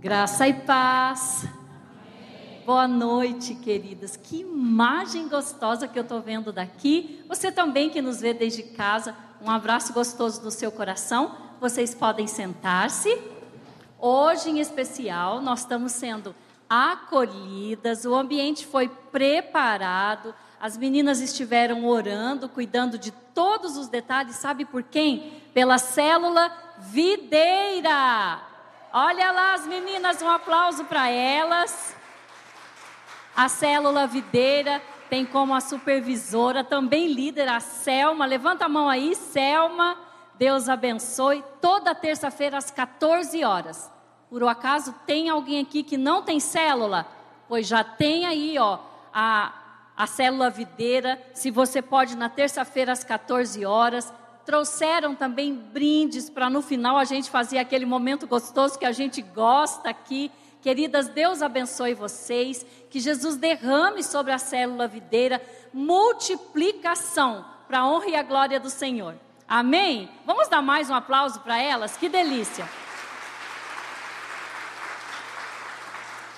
Graça e paz. Boa noite, queridas. Que imagem gostosa que eu estou vendo daqui. Você também que nos vê desde casa, um abraço gostoso no seu coração. Vocês podem sentar-se. Hoje, em especial, nós estamos sendo acolhidas, o ambiente foi preparado, as meninas estiveram orando, cuidando de todos os detalhes, sabe por quem? Pela célula videira. Olha lá as meninas, um aplauso para elas. A célula videira tem como a supervisora, também líder, a Selma. Levanta a mão aí, Selma. Deus abençoe. Toda terça-feira às 14 horas. Por um acaso tem alguém aqui que não tem célula? Pois já tem aí, ó, a, a célula videira. Se você pode, na terça-feira às 14 horas trouxeram também brindes para no final a gente fazer aquele momento gostoso que a gente gosta aqui. Queridas, Deus abençoe vocês, que Jesus derrame sobre a célula videira multiplicação para a honra e a glória do Senhor. Amém? Vamos dar mais um aplauso para elas? Que delícia!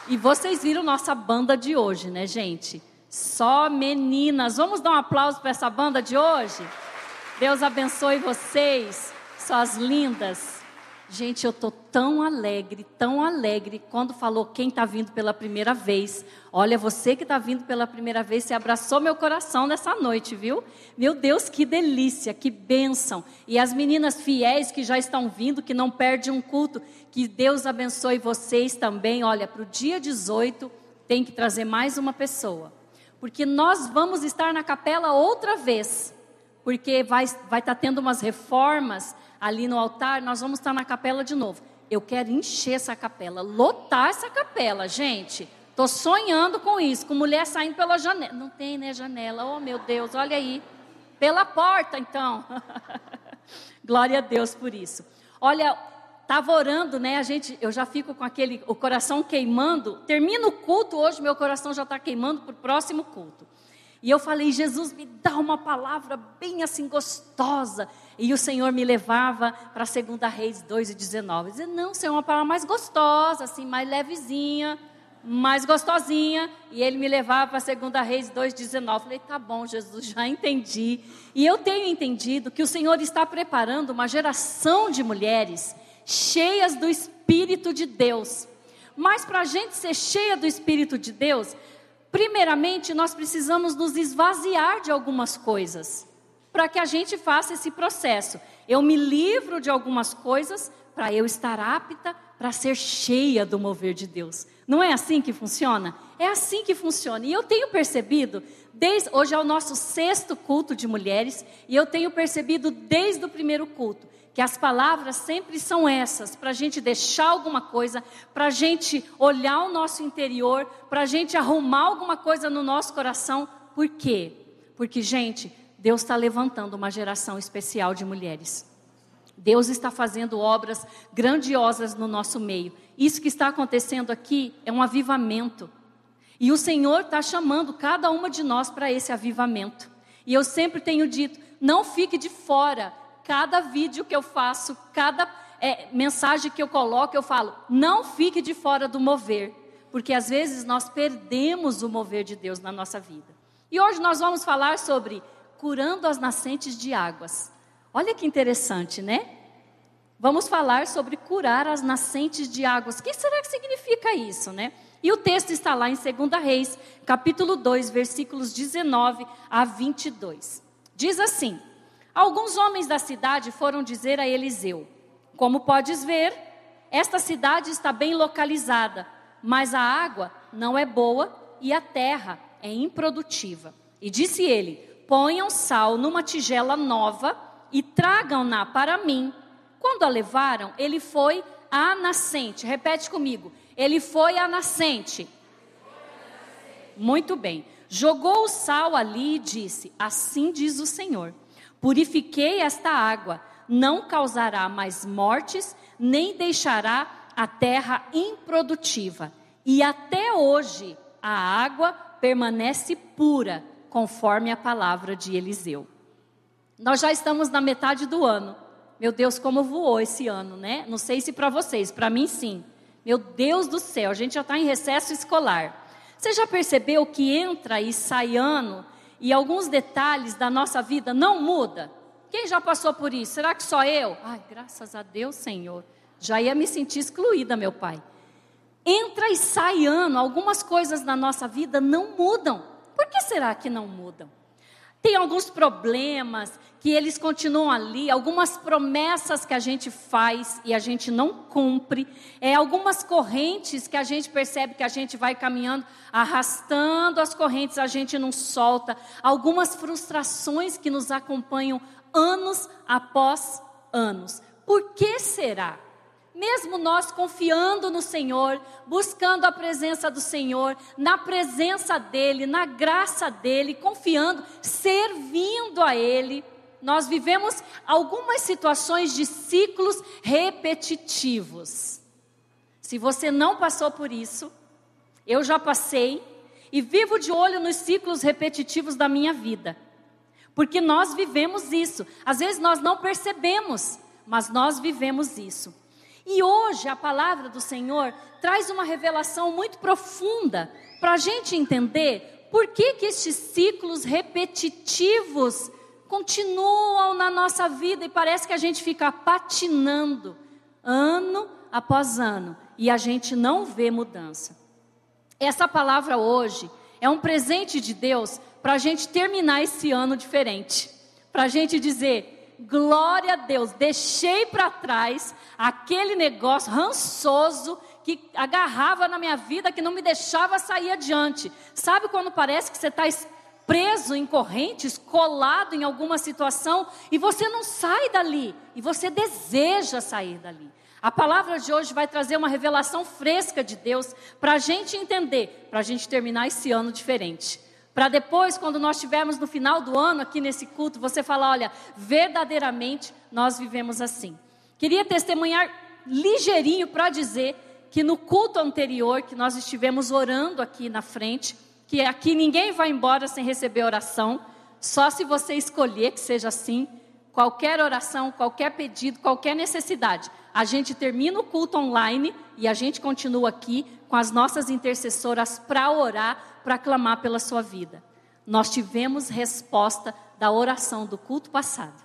E vocês viram nossa banda de hoje, né, gente? Só meninas. Vamos dar um aplauso para essa banda de hoje? Deus abençoe vocês, suas lindas. Gente, eu tô tão alegre, tão alegre quando falou quem está vindo pela primeira vez. Olha, você que está vindo pela primeira vez, você abraçou meu coração nessa noite, viu? Meu Deus, que delícia, que bênção. E as meninas fiéis que já estão vindo, que não perdem um culto, que Deus abençoe vocês também. Olha, para o dia 18 tem que trazer mais uma pessoa, porque nós vamos estar na capela outra vez porque vai estar vai tá tendo umas reformas ali no altar, nós vamos estar na capela de novo. Eu quero encher essa capela, lotar essa capela, gente. Estou sonhando com isso, com mulher saindo pela janela. Não tem, né, janela? Oh, meu Deus, olha aí. Pela porta, então. Glória a Deus por isso. Olha, estava orando, né? A gente, eu já fico com aquele, o coração queimando. Termina o culto hoje, meu coração já está queimando para o próximo culto. E eu falei, Jesus, me dá uma palavra bem assim gostosa. E o Senhor me levava para 2 Reis 2 e 19. Dizia, não, Senhor, uma palavra mais gostosa, assim, mais levezinha, mais gostosinha. E ele me levava para 2 Reis 2, 19. Falei, tá bom, Jesus, já entendi. E eu tenho entendido que o Senhor está preparando uma geração de mulheres cheias do Espírito de Deus. Mas para a gente ser cheia do Espírito de Deus, Primeiramente, nós precisamos nos esvaziar de algumas coisas para que a gente faça esse processo. Eu me livro de algumas coisas para eu estar apta para ser cheia do mover de Deus. Não é assim que funciona? É assim que funciona. E eu tenho percebido, desde hoje é o nosso sexto culto de mulheres, e eu tenho percebido desde o primeiro culto que as palavras sempre são essas, para a gente deixar alguma coisa, para a gente olhar o nosso interior, para a gente arrumar alguma coisa no nosso coração. Por quê? Porque, gente, Deus está levantando uma geração especial de mulheres. Deus está fazendo obras grandiosas no nosso meio. Isso que está acontecendo aqui é um avivamento. E o Senhor está chamando cada uma de nós para esse avivamento. E eu sempre tenho dito: não fique de fora cada vídeo que eu faço, cada é, mensagem que eu coloco, eu falo: não fique de fora do mover, porque às vezes nós perdemos o mover de Deus na nossa vida. E hoje nós vamos falar sobre curando as nascentes de águas. Olha que interessante, né? Vamos falar sobre curar as nascentes de águas. O que será que significa isso, né? E o texto está lá em 2 Reis, capítulo 2, versículos 19 a 22. Diz assim: Alguns homens da cidade foram dizer a Eliseu: Como podes ver, esta cidade está bem localizada, mas a água não é boa e a terra é improdutiva. E disse ele: Ponham sal numa tigela nova e tragam-na para mim. Quando a levaram, ele foi à nascente. Repete comigo: Ele foi à nascente. Muito bem. Jogou o sal ali e disse: Assim diz o Senhor Purifiquei esta água, não causará mais mortes, nem deixará a terra improdutiva. E até hoje a água permanece pura, conforme a palavra de Eliseu. Nós já estamos na metade do ano. Meu Deus, como voou esse ano, né? Não sei se para vocês, para mim sim. Meu Deus do céu, a gente já está em recesso escolar. Você já percebeu que entra e sai ano e alguns detalhes da nossa vida não muda? Quem já passou por isso? Será que só eu? Ai, graças a Deus, Senhor. Já ia me sentir excluída, meu pai. Entra e sai ano, algumas coisas na nossa vida não mudam. Por que será que não mudam? Tem alguns problemas que eles continuam ali, algumas promessas que a gente faz e a gente não cumpre, é algumas correntes que a gente percebe que a gente vai caminhando, arrastando as correntes, a gente não solta, algumas frustrações que nos acompanham anos após anos. Por que será? mesmo nós confiando no Senhor, buscando a presença do Senhor, na presença dEle, na graça dEle, confiando, servindo a Ele, nós vivemos algumas situações de ciclos repetitivos. Se você não passou por isso, eu já passei e vivo de olho nos ciclos repetitivos da minha vida. Porque nós vivemos isso. Às vezes nós não percebemos, mas nós vivemos isso. E hoje a palavra do Senhor traz uma revelação muito profunda para a gente entender por que, que estes ciclos repetitivos continuam na nossa vida e parece que a gente fica patinando ano após ano e a gente não vê mudança. Essa palavra hoje é um presente de Deus para a gente terminar esse ano diferente, para a gente dizer: glória a Deus, deixei para trás aquele negócio rançoso que agarrava na minha vida, que não me deixava sair adiante. Sabe quando parece que você está preso em correntes, colado em alguma situação e você não sai dali e você deseja sair dali? A palavra de hoje vai trazer uma revelação fresca de Deus para a gente entender, para a gente terminar esse ano diferente. Para depois, quando nós estivermos no final do ano aqui nesse culto, você falar: olha, verdadeiramente nós vivemos assim. Queria testemunhar ligeirinho para dizer que no culto anterior, que nós estivemos orando aqui na frente, que aqui ninguém vai embora sem receber oração, só se você escolher que seja assim. Qualquer oração, qualquer pedido, qualquer necessidade. A gente termina o culto online e a gente continua aqui com as nossas intercessoras para orar para clamar pela sua vida. Nós tivemos resposta da oração do culto passado.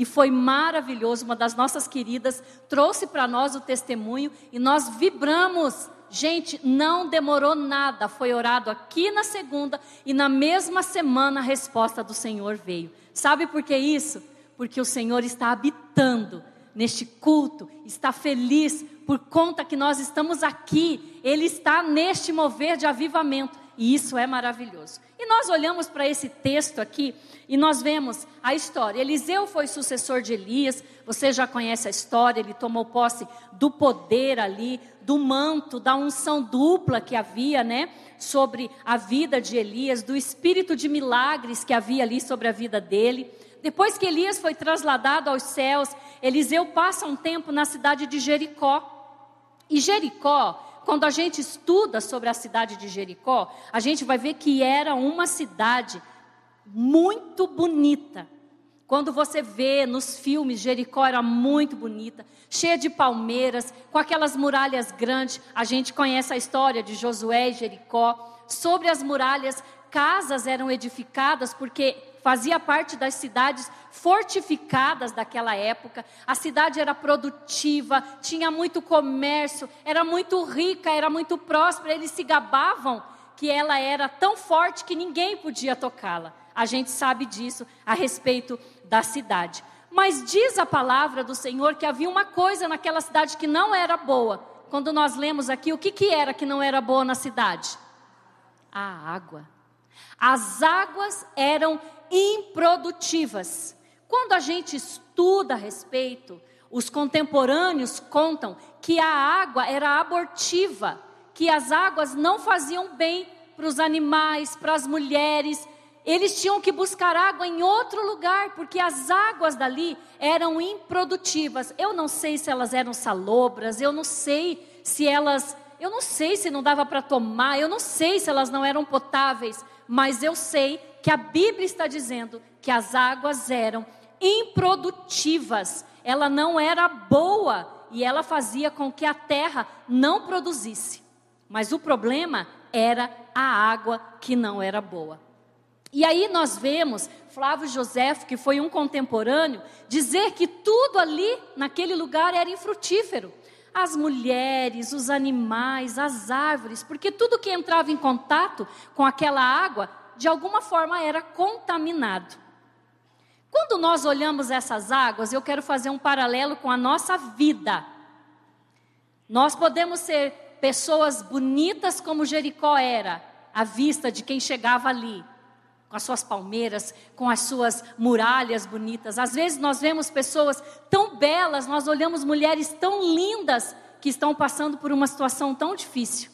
E foi maravilhoso, uma das nossas queridas trouxe para nós o testemunho e nós vibramos. Gente, não demorou nada, foi orado aqui na segunda e na mesma semana a resposta do Senhor veio. Sabe por que isso? Porque o Senhor está habitando neste culto, está feliz por conta que nós estamos aqui, Ele está neste mover de avivamento. E isso é maravilhoso. E nós olhamos para esse texto aqui e nós vemos a história. Eliseu foi sucessor de Elias, você já conhece a história, ele tomou posse do poder ali, do manto, da unção dupla que havia, né, sobre a vida de Elias, do espírito de milagres que havia ali sobre a vida dele. Depois que Elias foi trasladado aos céus, Eliseu passa um tempo na cidade de Jericó. E Jericó quando a gente estuda sobre a cidade de Jericó, a gente vai ver que era uma cidade muito bonita. Quando você vê nos filmes, Jericó era muito bonita, cheia de palmeiras, com aquelas muralhas grandes. A gente conhece a história de Josué e Jericó. Sobre as muralhas, casas eram edificadas porque fazia parte das cidades fortificadas daquela época. A cidade era produtiva, tinha muito comércio, era muito rica, era muito próspera. Eles se gabavam que ela era tão forte que ninguém podia tocá-la. A gente sabe disso a respeito da cidade. Mas diz a palavra do Senhor que havia uma coisa naquela cidade que não era boa. Quando nós lemos aqui, o que, que era que não era boa na cidade? A água. As águas eram improdutivas. Quando a gente estuda a respeito, os contemporâneos contam que a água era abortiva, que as águas não faziam bem para os animais, para as mulheres. Eles tinham que buscar água em outro lugar, porque as águas dali eram improdutivas. Eu não sei se elas eram salobras, eu não sei se elas, eu não sei se não dava para tomar, eu não sei se elas não eram potáveis, mas eu sei que a Bíblia está dizendo que as águas eram improdutivas, ela não era boa e ela fazia com que a terra não produzisse. Mas o problema era a água que não era boa. E aí nós vemos Flávio José, que foi um contemporâneo, dizer que tudo ali, naquele lugar, era infrutífero. As mulheres, os animais, as árvores, porque tudo que entrava em contato com aquela água, de alguma forma era contaminado. Quando nós olhamos essas águas, eu quero fazer um paralelo com a nossa vida. Nós podemos ser pessoas bonitas como Jericó era, à vista de quem chegava ali, com as suas palmeiras, com as suas muralhas bonitas. Às vezes nós vemos pessoas tão belas, nós olhamos mulheres tão lindas que estão passando por uma situação tão difícil,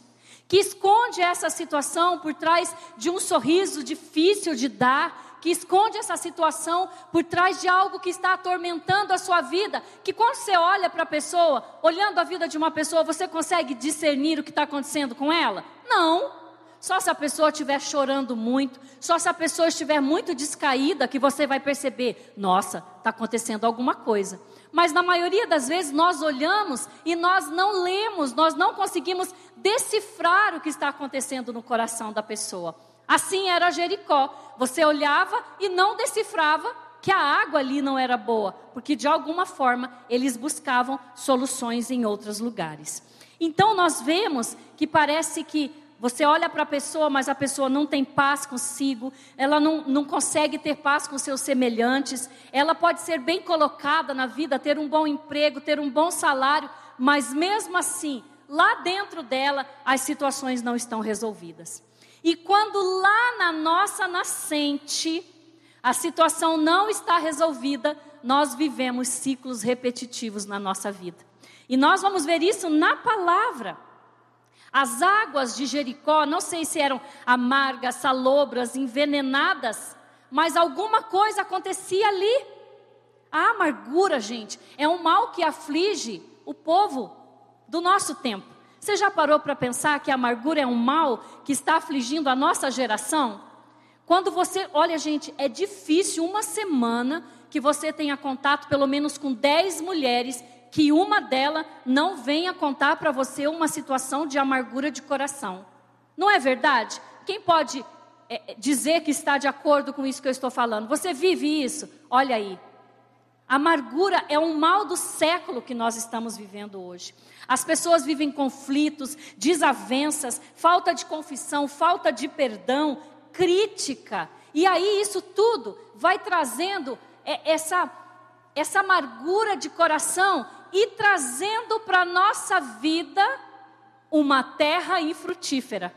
que esconde essa situação por trás de um sorriso difícil de dar, que esconde essa situação por trás de algo que está atormentando a sua vida, que quando você olha para a pessoa, olhando a vida de uma pessoa, você consegue discernir o que está acontecendo com ela? Não. Só se a pessoa estiver chorando muito, só se a pessoa estiver muito descaída, que você vai perceber: nossa, está acontecendo alguma coisa. Mas na maioria das vezes nós olhamos e nós não lemos, nós não conseguimos decifrar o que está acontecendo no coração da pessoa. Assim era Jericó. Você olhava e não decifrava que a água ali não era boa, porque de alguma forma eles buscavam soluções em outros lugares. Então nós vemos que parece que você olha para a pessoa, mas a pessoa não tem paz consigo, ela não, não consegue ter paz com seus semelhantes, ela pode ser bem colocada na vida, ter um bom emprego, ter um bom salário, mas mesmo assim, lá dentro dela, as situações não estão resolvidas. E quando lá na nossa nascente a situação não está resolvida, nós vivemos ciclos repetitivos na nossa vida. E nós vamos ver isso na palavra. As águas de Jericó, não sei se eram amargas, salobras, envenenadas, mas alguma coisa acontecia ali. A amargura, gente, é um mal que aflige o povo do nosso tempo. Você já parou para pensar que a amargura é um mal que está afligindo a nossa geração? Quando você, olha gente, é difícil uma semana que você tenha contato pelo menos com 10 mulheres que uma delas não venha contar para você uma situação de amargura de coração. Não é verdade? Quem pode é, dizer que está de acordo com isso que eu estou falando? Você vive isso? Olha aí. Amargura é um mal do século que nós estamos vivendo hoje. As pessoas vivem conflitos, desavenças, falta de confissão, falta de perdão, crítica. E aí isso tudo vai trazendo é, essa, essa amargura de coração e trazendo para a nossa vida uma terra infrutífera.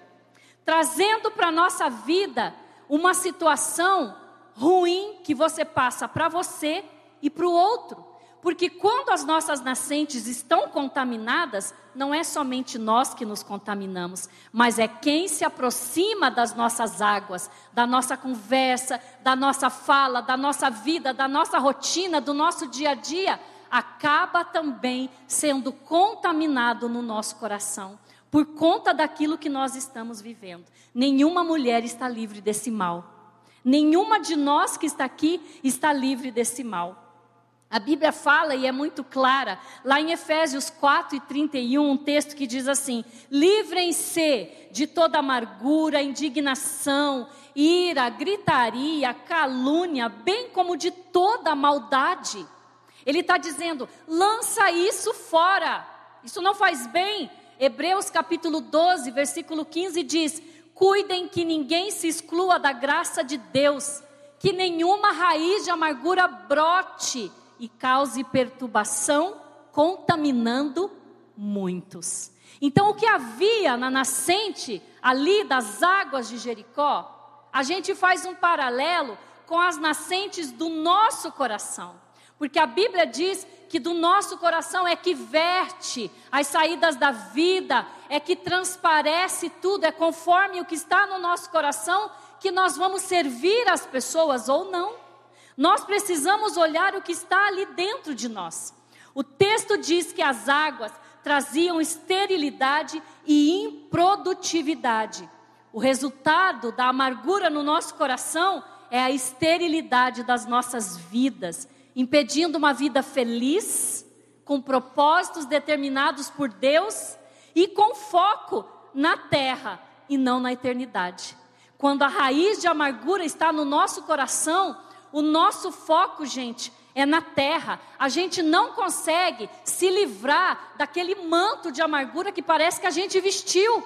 Trazendo para a nossa vida uma situação ruim que você passa para você e para o outro. Porque quando as nossas nascentes estão contaminadas, não é somente nós que nos contaminamos, mas é quem se aproxima das nossas águas, da nossa conversa, da nossa fala, da nossa vida, da nossa rotina, do nosso dia a dia, acaba também sendo contaminado no nosso coração, por conta daquilo que nós estamos vivendo. Nenhuma mulher está livre desse mal. Nenhuma de nós que está aqui está livre desse mal. A Bíblia fala e é muito clara, lá em Efésios 4 e 31, um texto que diz assim: Livrem-se de toda amargura, indignação, ira, gritaria, calúnia, bem como de toda maldade. Ele está dizendo: lança isso fora, isso não faz bem. Hebreus capítulo 12, versículo 15 diz: Cuidem que ninguém se exclua da graça de Deus, que nenhuma raiz de amargura brote e cause perturbação, contaminando muitos. Então, o que havia na nascente ali das águas de Jericó, a gente faz um paralelo com as nascentes do nosso coração. Porque a Bíblia diz que do nosso coração é que verte as saídas da vida, é que transparece tudo, é conforme o que está no nosso coração que nós vamos servir as pessoas ou não. Nós precisamos olhar o que está ali dentro de nós. O texto diz que as águas traziam esterilidade e improdutividade. O resultado da amargura no nosso coração é a esterilidade das nossas vidas, impedindo uma vida feliz, com propósitos determinados por Deus e com foco na terra e não na eternidade. Quando a raiz de amargura está no nosso coração, o nosso foco, gente, é na terra. A gente não consegue se livrar daquele manto de amargura que parece que a gente vestiu.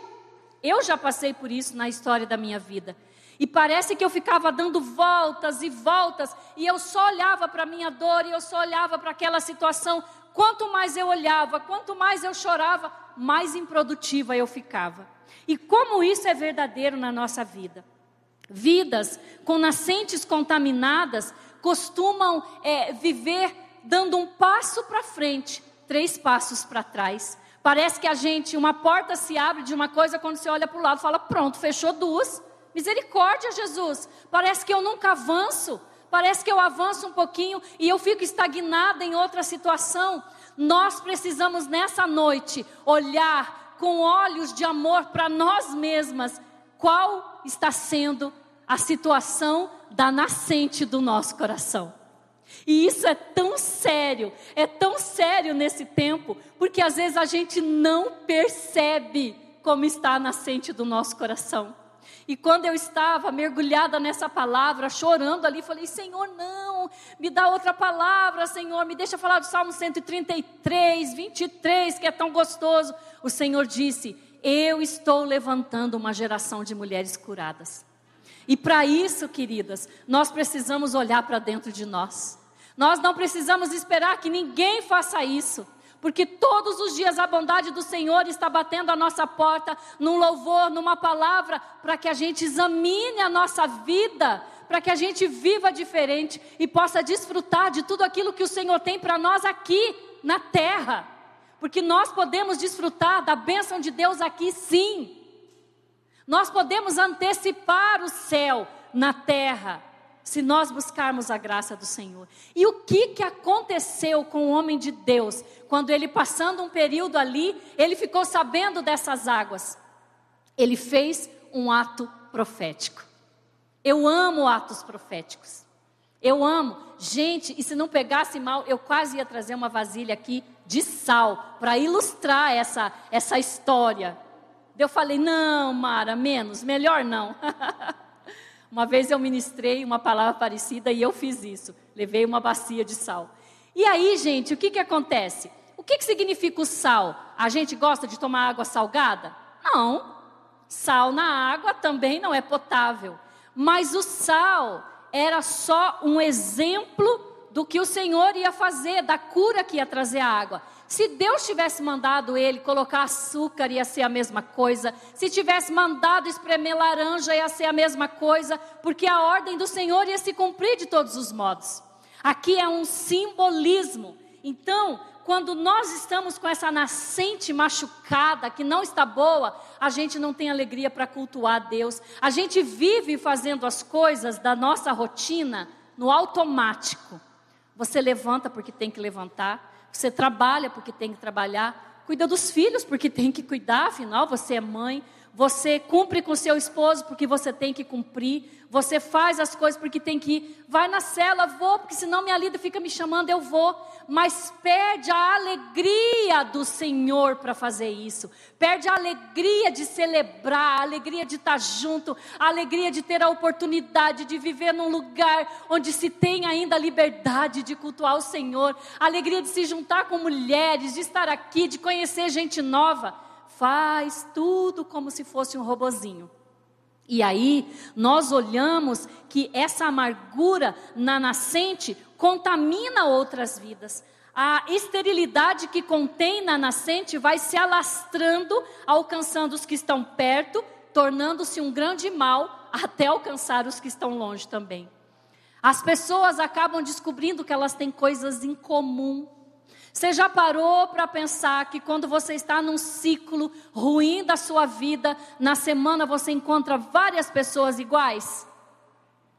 Eu já passei por isso na história da minha vida. E parece que eu ficava dando voltas e voltas, e eu só olhava para a minha dor, e eu só olhava para aquela situação. Quanto mais eu olhava, quanto mais eu chorava, mais improdutiva eu ficava. E como isso é verdadeiro na nossa vida? Vidas com nascentes contaminadas costumam é, viver dando um passo para frente, três passos para trás. Parece que a gente, uma porta se abre de uma coisa, quando você olha para o lado, fala: pronto, fechou duas. Misericórdia, Jesus. Parece que eu nunca avanço. Parece que eu avanço um pouquinho e eu fico estagnada em outra situação. Nós precisamos nessa noite olhar com olhos de amor para nós mesmas qual está sendo a situação da nascente do nosso coração. E isso é tão sério, é tão sério nesse tempo, porque às vezes a gente não percebe como está a nascente do nosso coração. E quando eu estava mergulhada nessa palavra, chorando ali, falei: Senhor, não, me dá outra palavra, Senhor, me deixa falar do Salmo 133, 23, que é tão gostoso. O Senhor disse: Eu estou levantando uma geração de mulheres curadas. E para isso, queridas, nós precisamos olhar para dentro de nós. Nós não precisamos esperar que ninguém faça isso porque todos os dias a bondade do Senhor está batendo a nossa porta, num louvor, numa palavra, para que a gente examine a nossa vida, para que a gente viva diferente e possa desfrutar de tudo aquilo que o Senhor tem para nós aqui na terra. Porque nós podemos desfrutar da bênção de Deus aqui sim. Nós podemos antecipar o céu na terra se nós buscarmos a graça do Senhor. E o que, que aconteceu com o homem de Deus, quando ele passando um período ali, ele ficou sabendo dessas águas? Ele fez um ato profético. Eu amo atos proféticos. Eu amo. Gente, e se não pegasse mal, eu quase ia trazer uma vasilha aqui de sal para ilustrar essa, essa história. Eu falei: não, Mara, menos, melhor não. Uma vez eu ministrei uma palavra parecida e eu fiz isso. Levei uma bacia de sal. E aí, gente, o que, que acontece? O que, que significa o sal? A gente gosta de tomar água salgada? Não. Sal na água também não é potável. Mas o sal era só um exemplo do que o Senhor ia fazer, da cura que ia trazer a água. Se Deus tivesse mandado ele colocar açúcar, ia ser a mesma coisa. Se tivesse mandado espremer laranja, ia ser a mesma coisa, porque a ordem do Senhor ia se cumprir de todos os modos. Aqui é um simbolismo. Então, quando nós estamos com essa nascente machucada, que não está boa, a gente não tem alegria para cultuar Deus. A gente vive fazendo as coisas da nossa rotina no automático. Você levanta porque tem que levantar, você trabalha porque tem que trabalhar, cuida dos filhos porque tem que cuidar, afinal você é mãe. Você cumpre com seu esposo porque você tem que cumprir. Você faz as coisas porque tem que ir. Vai na cela, vou, porque senão minha líder fica me chamando, eu vou. Mas perde a alegria do Senhor para fazer isso. Perde a alegria de celebrar, a alegria de estar junto, a alegria de ter a oportunidade de viver num lugar onde se tem ainda a liberdade de cultuar o Senhor. A alegria de se juntar com mulheres, de estar aqui, de conhecer gente nova faz tudo como se fosse um robozinho. E aí nós olhamos que essa amargura na nascente contamina outras vidas. A esterilidade que contém na nascente vai se alastrando, alcançando os que estão perto, tornando-se um grande mal até alcançar os que estão longe também. As pessoas acabam descobrindo que elas têm coisas em comum você já parou para pensar que quando você está num ciclo ruim da sua vida, na semana você encontra várias pessoas iguais?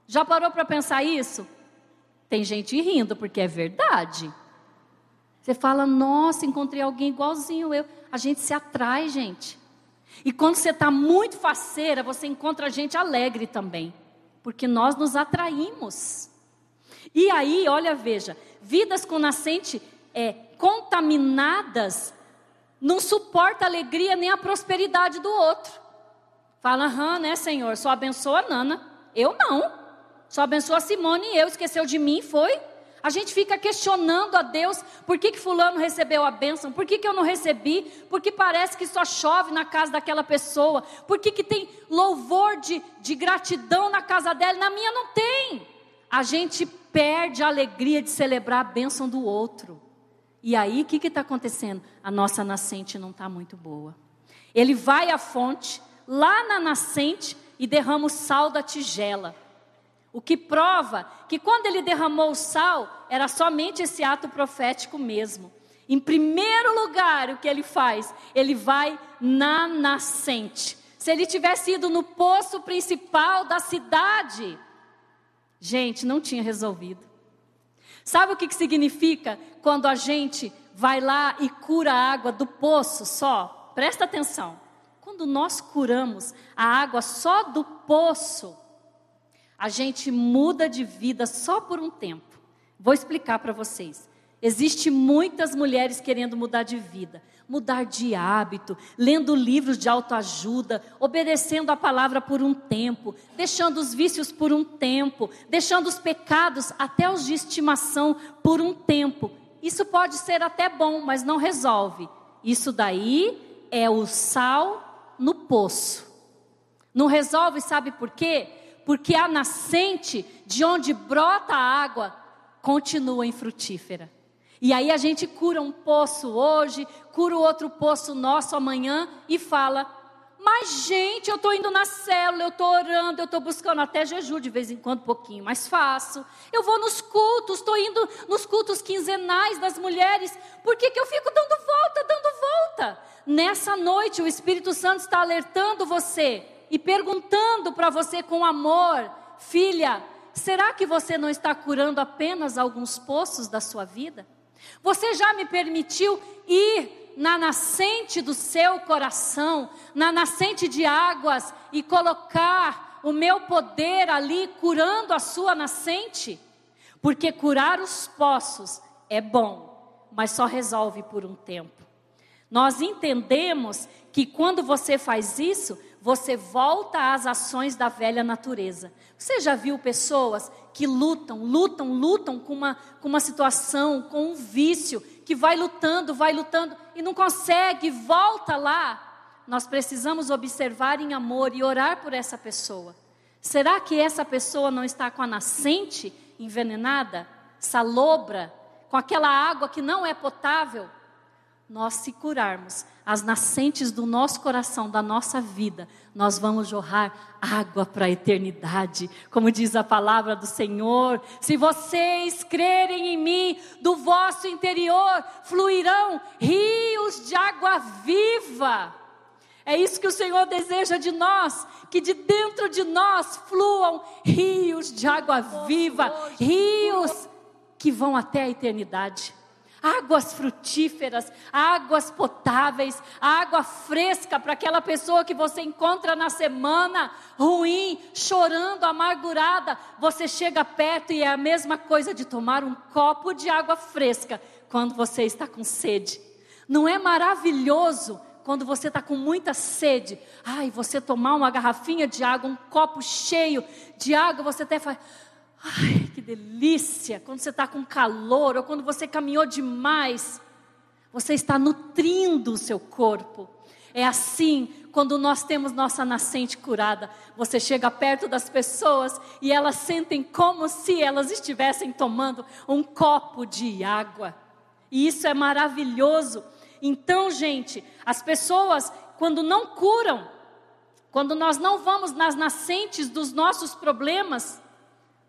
Já parou para pensar isso? Tem gente rindo porque é verdade. Você fala, nossa, encontrei alguém igualzinho eu. A gente se atrai, gente. E quando você está muito faceira, você encontra gente alegre também. Porque nós nos atraímos. E aí, olha, veja, vidas com nascente é, contaminadas, não suporta a alegria nem a prosperidade do outro. Fala, aham, né, Senhor? Só abençoa a Nana. Eu não. Só abençoa a Simone e eu. Esqueceu de mim, foi? A gente fica questionando a Deus por que, que fulano recebeu a bênção, por que, que eu não recebi, porque parece que só chove na casa daquela pessoa, por que, que tem louvor de, de gratidão na casa dela, na minha não tem. A gente perde a alegria de celebrar a bênção do outro. E aí o que está acontecendo? A nossa nascente não está muito boa. Ele vai à fonte, lá na nascente, e derrama o sal da tigela. O que prova que quando ele derramou o sal, era somente esse ato profético mesmo. Em primeiro lugar, o que ele faz? Ele vai na nascente. Se ele tivesse ido no poço principal da cidade, gente, não tinha resolvido. Sabe o que, que significa quando a gente vai lá e cura a água do poço só? Presta atenção. Quando nós curamos a água só do poço, a gente muda de vida só por um tempo. Vou explicar para vocês. Existem muitas mulheres querendo mudar de vida, mudar de hábito, lendo livros de autoajuda, obedecendo a palavra por um tempo, deixando os vícios por um tempo, deixando os pecados até os de estimação por um tempo. Isso pode ser até bom, mas não resolve. Isso daí é o sal no poço. Não resolve, sabe por quê? porque a nascente de onde brota a água continua infrutífera. E aí a gente cura um poço hoje, cura outro poço nosso amanhã e fala: Mas, gente, eu estou indo na célula, eu estou orando, eu estou buscando até jejum de vez em quando, um pouquinho mais faço. Eu vou nos cultos, estou indo nos cultos quinzenais das mulheres. Por que, que eu fico dando volta, dando volta? Nessa noite, o Espírito Santo está alertando você e perguntando para você com amor: filha, será que você não está curando apenas alguns poços da sua vida? Você já me permitiu ir na nascente do seu coração, na nascente de águas e colocar o meu poder ali curando a sua nascente? Porque curar os poços é bom, mas só resolve por um tempo. Nós entendemos que quando você faz isso, você volta às ações da velha natureza. Você já viu pessoas que lutam, lutam, lutam com uma, com uma situação, com um vício, que vai lutando, vai lutando e não consegue, volta lá. Nós precisamos observar em amor e orar por essa pessoa. Será que essa pessoa não está com a nascente envenenada, salobra, com aquela água que não é potável? Nós se curarmos as nascentes do nosso coração, da nossa vida, nós vamos jorrar água para a eternidade, como diz a palavra do Senhor. Se vocês crerem em mim, do vosso interior fluirão rios de água viva. É isso que o Senhor deseja de nós, que de dentro de nós fluam rios de água viva, rios que vão até a eternidade águas frutíferas, águas potáveis, água fresca para aquela pessoa que você encontra na semana ruim, chorando, amargurada. Você chega perto e é a mesma coisa de tomar um copo de água fresca quando você está com sede. Não é maravilhoso? quando você está com muita sede, ai, você tomar uma garrafinha de água, um copo cheio de água, você até faz, Ai, que delícia! Quando você está com calor ou quando você caminhou demais, você está nutrindo o seu corpo. É assim quando nós temos nossa nascente curada. Você chega perto das pessoas e elas sentem como se elas estivessem tomando um copo de água. E isso é maravilhoso. Então, gente, as pessoas, quando não curam, quando nós não vamos nas nascentes dos nossos problemas,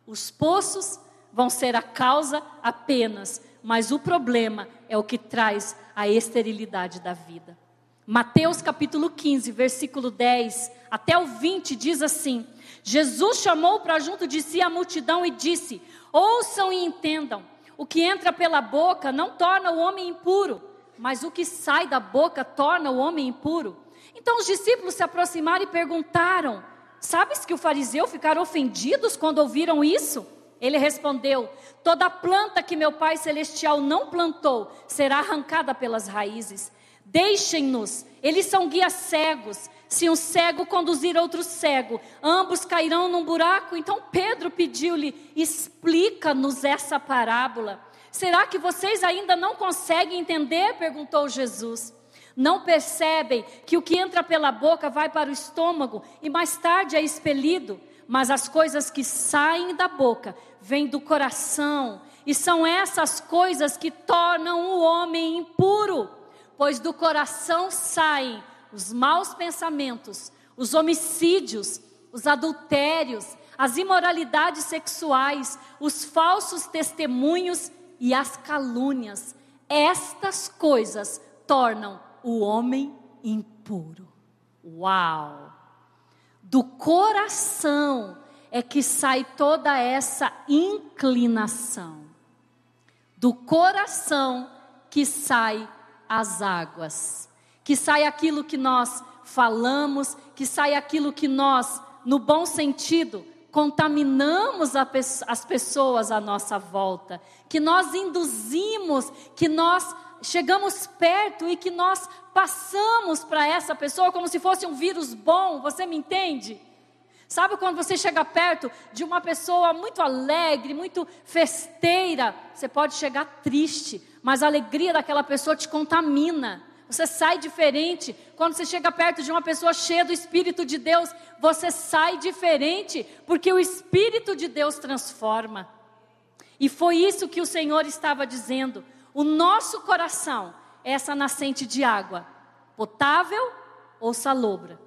os poços vão ser a causa apenas, mas o problema é o que traz a esterilidade da vida. Mateus capítulo 15, versículo 10 até o 20 diz assim: Jesus chamou para junto de si a multidão e disse: Ouçam e entendam. O que entra pela boca não torna o homem impuro, mas o que sai da boca torna o homem impuro. Então os discípulos se aproximaram e perguntaram: Sabes que o fariseu ficaram ofendidos quando ouviram isso? Ele respondeu: Toda planta que meu Pai Celestial não plantou será arrancada pelas raízes. Deixem-nos, eles são guias cegos. Se um cego conduzir outro cego, ambos cairão num buraco. Então Pedro pediu-lhe: explica-nos essa parábola. Será que vocês ainda não conseguem entender? perguntou Jesus. Não percebem que o que entra pela boca vai para o estômago e mais tarde é expelido? Mas as coisas que saem da boca vêm do coração, e são essas coisas que tornam o homem impuro, pois do coração saem os maus pensamentos, os homicídios, os adultérios, as imoralidades sexuais, os falsos testemunhos e as calúnias. Estas coisas tornam o homem impuro. Uau! Do coração é que sai toda essa inclinação. Do coração que sai as águas, que sai aquilo que nós falamos, que sai aquilo que nós, no bom sentido, contaminamos as pessoas à nossa volta, que nós induzimos, que nós chegamos perto e que nós passamos para essa pessoa como se fosse um vírus bom, você me entende? Sabe quando você chega perto de uma pessoa muito alegre, muito festeira, você pode chegar triste, mas a alegria daquela pessoa te contamina. Você sai diferente. Quando você chega perto de uma pessoa cheia do Espírito de Deus, você sai diferente, porque o Espírito de Deus transforma. E foi isso que o Senhor estava dizendo. O nosso coração é essa nascente de água, potável ou salobra.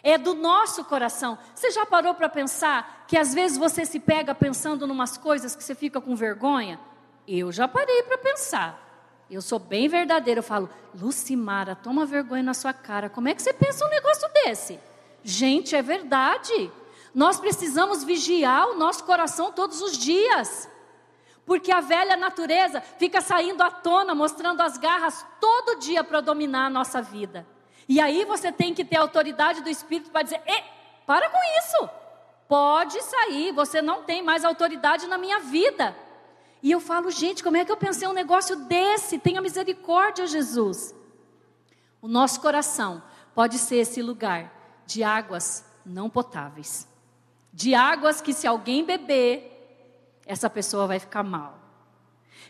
É do nosso coração. Você já parou para pensar que às vezes você se pega pensando em umas coisas que você fica com vergonha? Eu já parei para pensar. Eu sou bem verdadeira. Eu falo, Lucimara, toma vergonha na sua cara. Como é que você pensa um negócio desse? Gente, é verdade. Nós precisamos vigiar o nosso coração todos os dias. Porque a velha natureza fica saindo à tona, mostrando as garras todo dia para dominar a nossa vida. E aí você tem que ter a autoridade do Espírito para dizer: para com isso. Pode sair, você não tem mais autoridade na minha vida. E eu falo, gente, como é que eu pensei um negócio desse? Tenha misericórdia, Jesus. O nosso coração pode ser esse lugar de águas não potáveis, de águas que se alguém beber, essa pessoa vai ficar mal,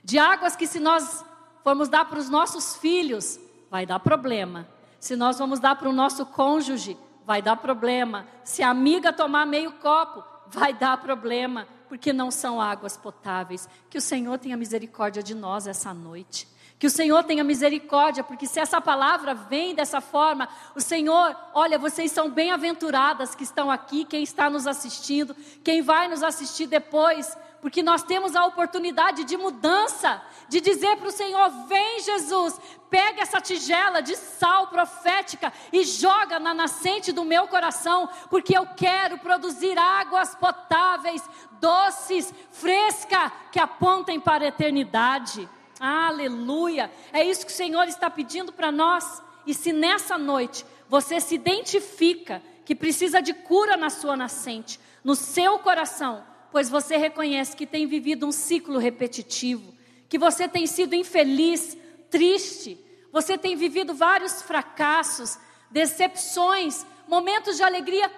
de águas que se nós formos dar para os nossos filhos, vai dar problema, se nós vamos dar para o nosso cônjuge, vai dar problema, se a amiga tomar meio copo, vai dar problema porque não são águas potáveis. Que o Senhor tenha misericórdia de nós essa noite. Que o Senhor tenha misericórdia, porque se essa palavra vem dessa forma, o Senhor, olha, vocês são bem-aventuradas que estão aqui, quem está nos assistindo, quem vai nos assistir depois, porque nós temos a oportunidade de mudança, de dizer para o Senhor: vem Jesus, pega essa tigela de sal profética e joga na nascente do meu coração, porque eu quero produzir águas potáveis, doces, frescas, que apontem para a eternidade. Aleluia! É isso que o Senhor está pedindo para nós. E se nessa noite você se identifica que precisa de cura na sua nascente, no seu coração, pois você reconhece que tem vivido um ciclo repetitivo, que você tem sido infeliz, triste, você tem vivido vários fracassos, decepções, momentos de alegria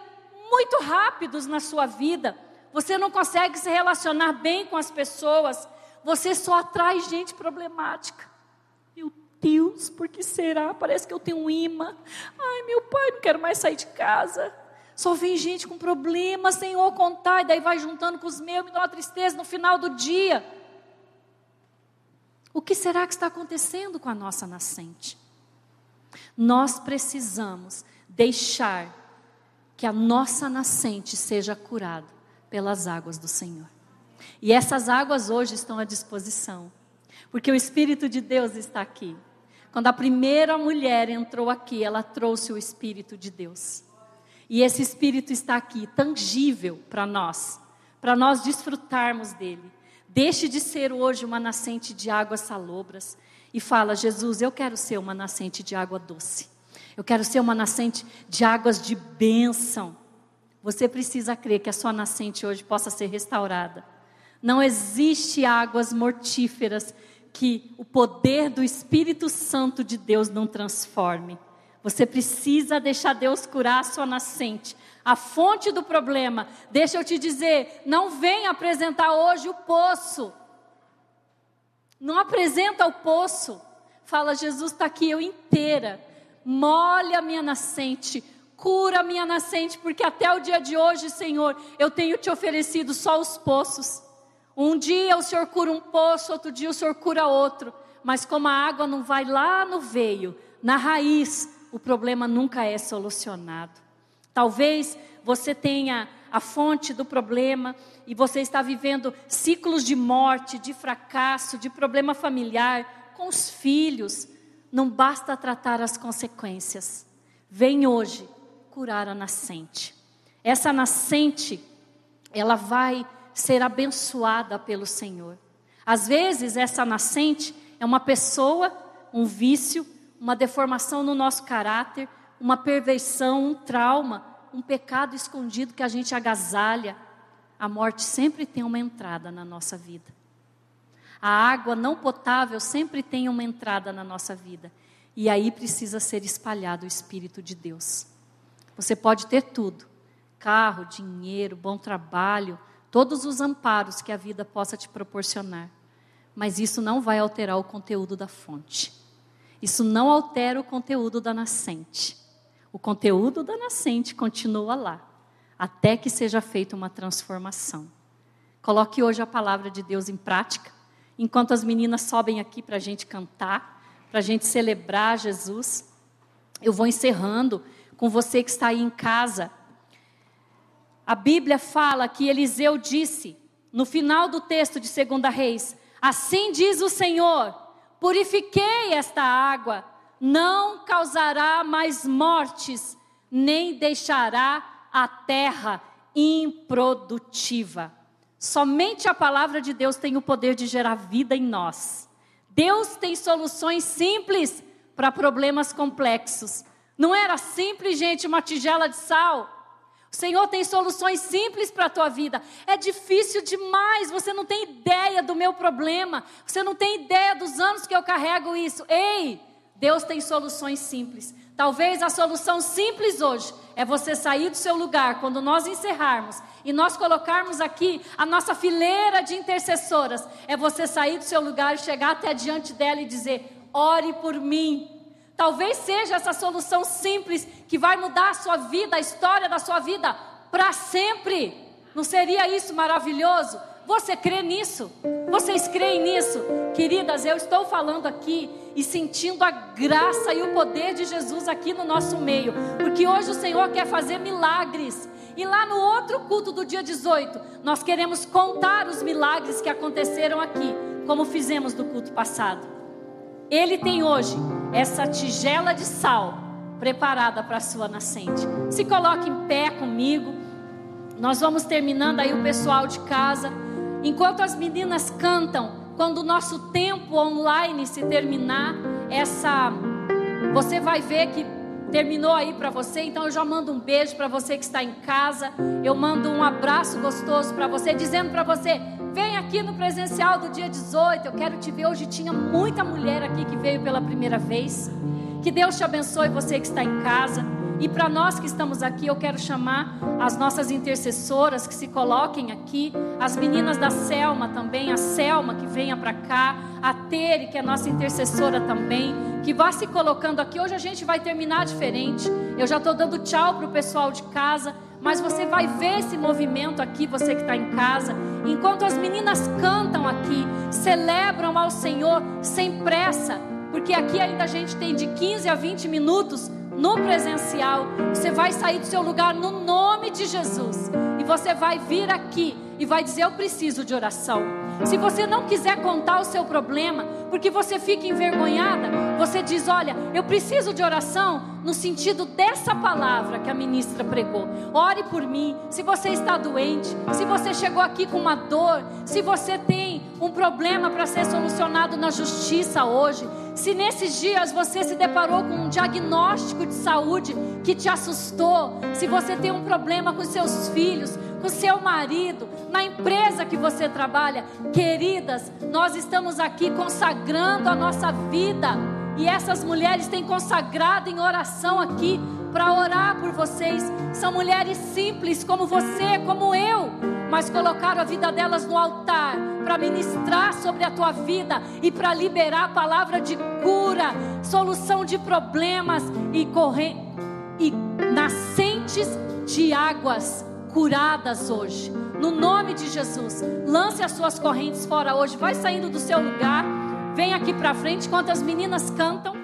muito rápidos na sua vida. Você não consegue se relacionar bem com as pessoas, você só atrai gente problemática. Meu Deus, por que será? Parece que eu tenho um imã. Ai, meu pai, não quero mais sair de casa. Só vem gente com problema, Senhor, contar, e daí vai juntando com os meus, me dá uma tristeza no final do dia. O que será que está acontecendo com a nossa nascente? Nós precisamos deixar que a nossa nascente seja curada pelas águas do Senhor. E essas águas hoje estão à disposição, porque o Espírito de Deus está aqui. Quando a primeira mulher entrou aqui, ela trouxe o Espírito de Deus. E esse Espírito está aqui, tangível para nós, para nós desfrutarmos dele. Deixe de ser hoje uma nascente de águas salobras e fala: Jesus, eu quero ser uma nascente de água doce. Eu quero ser uma nascente de águas de bênção. Você precisa crer que a sua nascente hoje possa ser restaurada. Não existe águas mortíferas que o poder do Espírito Santo de Deus não transforme. Você precisa deixar Deus curar a sua nascente, a fonte do problema. Deixa eu te dizer, não vem apresentar hoje o poço. Não apresenta o poço. Fala, Jesus está aqui eu inteira. Molha a minha nascente, cura a minha nascente, porque até o dia de hoje, Senhor, eu tenho te oferecido só os poços. Um dia o Senhor cura um poço, outro dia o Senhor cura outro. Mas como a água não vai lá no veio, na raiz, o problema nunca é solucionado. Talvez você tenha a fonte do problema e você está vivendo ciclos de morte, de fracasso, de problema familiar com os filhos. Não basta tratar as consequências. Vem hoje curar a nascente. Essa nascente, ela vai ser abençoada pelo Senhor. Às vezes, essa nascente é uma pessoa, um vício, uma deformação no nosso caráter, uma perversão, um trauma, um pecado escondido que a gente agasalha. A morte sempre tem uma entrada na nossa vida. A água não potável sempre tem uma entrada na nossa vida. E aí precisa ser espalhado o Espírito de Deus. Você pode ter tudo: carro, dinheiro, bom trabalho, todos os amparos que a vida possa te proporcionar. Mas isso não vai alterar o conteúdo da fonte. Isso não altera o conteúdo da nascente. O conteúdo da nascente continua lá, até que seja feita uma transformação. Coloque hoje a palavra de Deus em prática, enquanto as meninas sobem aqui para a gente cantar, para a gente celebrar Jesus. Eu vou encerrando com você que está aí em casa. A Bíblia fala que Eliseu disse, no final do texto de 2 Reis: Assim diz o Senhor purifiquei esta água, não causará mais mortes, nem deixará a terra improdutiva. Somente a palavra de Deus tem o poder de gerar vida em nós. Deus tem soluções simples para problemas complexos. Não era simples, gente, uma tigela de sal. O Senhor tem soluções simples para a tua vida. É difícil demais, você não tem ideia do meu problema, você não tem ideia dos anos que eu carrego isso. Ei, Deus tem soluções simples. Talvez a solução simples hoje é você sair do seu lugar quando nós encerrarmos e nós colocarmos aqui a nossa fileira de intercessoras. É você sair do seu lugar e chegar até diante dela e dizer: ore por mim. Talvez seja essa solução simples que vai mudar a sua vida, a história da sua vida para sempre. Não seria isso maravilhoso? Você crê nisso? Vocês creem nisso? Queridas, eu estou falando aqui e sentindo a graça e o poder de Jesus aqui no nosso meio, porque hoje o Senhor quer fazer milagres. E lá no outro culto do dia 18, nós queremos contar os milagres que aconteceram aqui, como fizemos no culto passado. Ele tem hoje essa tigela de sal preparada para a sua nascente. Se coloque em pé comigo. Nós vamos terminando aí o pessoal de casa. Enquanto as meninas cantam, quando o nosso tempo online se terminar, essa você vai ver que terminou aí para você. Então eu já mando um beijo para você que está em casa. Eu mando um abraço gostoso para você, dizendo para você: Vem aqui no presencial do dia 18. Eu quero te ver. Hoje tinha muita mulher aqui que veio pela primeira vez. Que Deus te abençoe, você que está em casa. E para nós que estamos aqui, eu quero chamar as nossas intercessoras que se coloquem aqui, as meninas da Selma também, a Selma que venha para cá, a Tere, que é nossa intercessora também, que vá se colocando aqui. Hoje a gente vai terminar diferente. Eu já estou dando tchau para o pessoal de casa mas você vai ver esse movimento aqui, você que está em casa, enquanto as meninas cantam aqui, celebram ao Senhor sem pressa, porque aqui ainda a gente tem de 15 a 20 minutos no presencial. Você vai sair do seu lugar no nome de Jesus, e você vai vir aqui e vai dizer: Eu preciso de oração. Se você não quiser contar o seu problema, porque você fica envergonhada, você diz: Olha, eu preciso de oração, no sentido dessa palavra que a ministra pregou. Ore por mim. Se você está doente, se você chegou aqui com uma dor, se você tem um problema para ser solucionado na justiça hoje, se nesses dias você se deparou com um diagnóstico de saúde que te assustou, se você tem um problema com seus filhos, com seu marido, na empresa que você trabalha. Queridas, nós estamos aqui consagrando a nossa vida. E essas mulheres têm consagrado em oração aqui para orar por vocês. São mulheres simples como você, como eu, mas colocaram a vida delas no altar para ministrar sobre a tua vida e para liberar a palavra de cura, solução de problemas e correr e nascentes de águas curadas hoje. No nome de Jesus, lance as suas correntes fora hoje. Vai saindo do seu lugar, vem aqui para frente enquanto as meninas cantam.